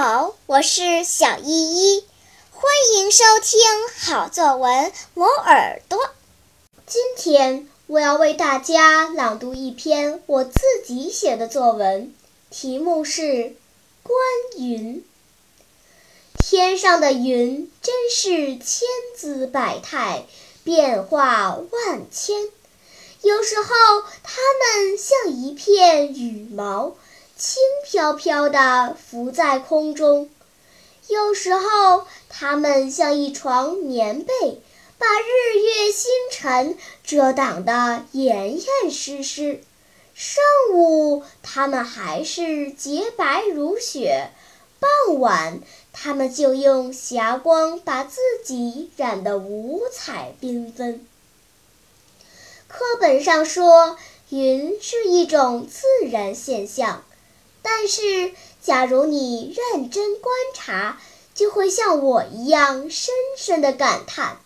好我是小依依，欢迎收听好作文磨耳朵。今天我要为大家朗读一篇我自己写的作文，题目是《观云》。天上的云真是千姿百态，变化万千。有时候它们像一片羽毛。轻飘飘地浮在空中，有时候它们像一床棉被，把日月星辰遮挡得严严实实。上午它们还是洁白如雪，傍晚它们就用霞光把自己染得五彩缤纷。课本上说，云是一种自然现象。但是，假如你认真观察，就会像我一样深深的感叹：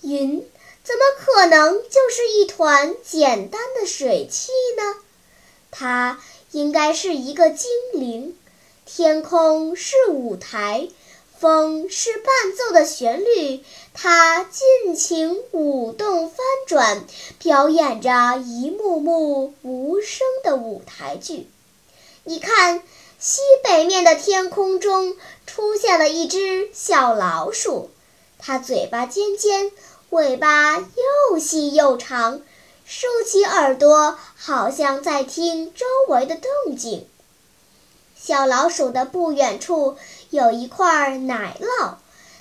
云怎么可能就是一团简单的水汽呢？它应该是一个精灵。天空是舞台，风是伴奏的旋律，它尽情舞动翻转，表演着一幕幕无声的舞台剧。你看，西北面的天空中出现了一只小老鼠，它嘴巴尖尖，尾巴又细又长，竖起耳朵，好像在听周围的动静。小老鼠的不远处有一块奶酪，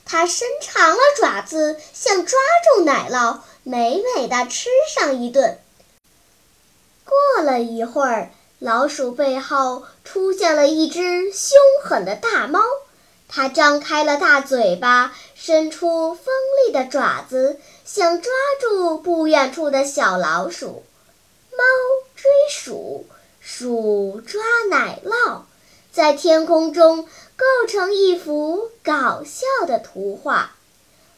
它伸长了爪子，想抓住奶酪，美美的吃上一顿。过了一会儿。老鼠背后出现了一只凶狠的大猫，它张开了大嘴巴，伸出锋利的爪子，想抓住不远处的小老鼠。猫追鼠，鼠抓奶酪，在天空中构成一幅搞笑的图画。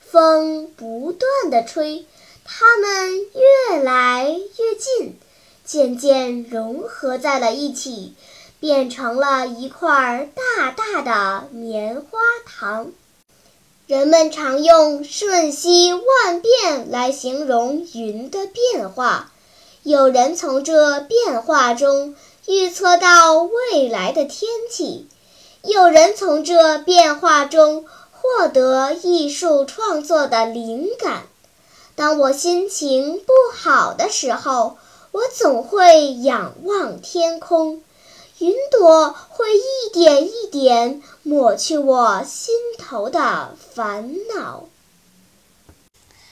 风不断地吹，它们越来越近。渐渐融合在了一起，变成了一块大大的棉花糖。人们常用“瞬息万变”来形容云的变化，有人从这变化中预测到未来的天气，有人从这变化中获得艺术创作的灵感。当我心情不好的时候，我总会仰望天空，云朵会一点一点抹去我心头的烦恼。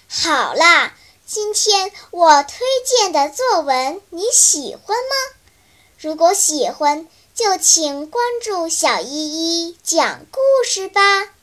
好啦，今天我推荐的作文你喜欢吗？如果喜欢，就请关注小依依讲故事吧。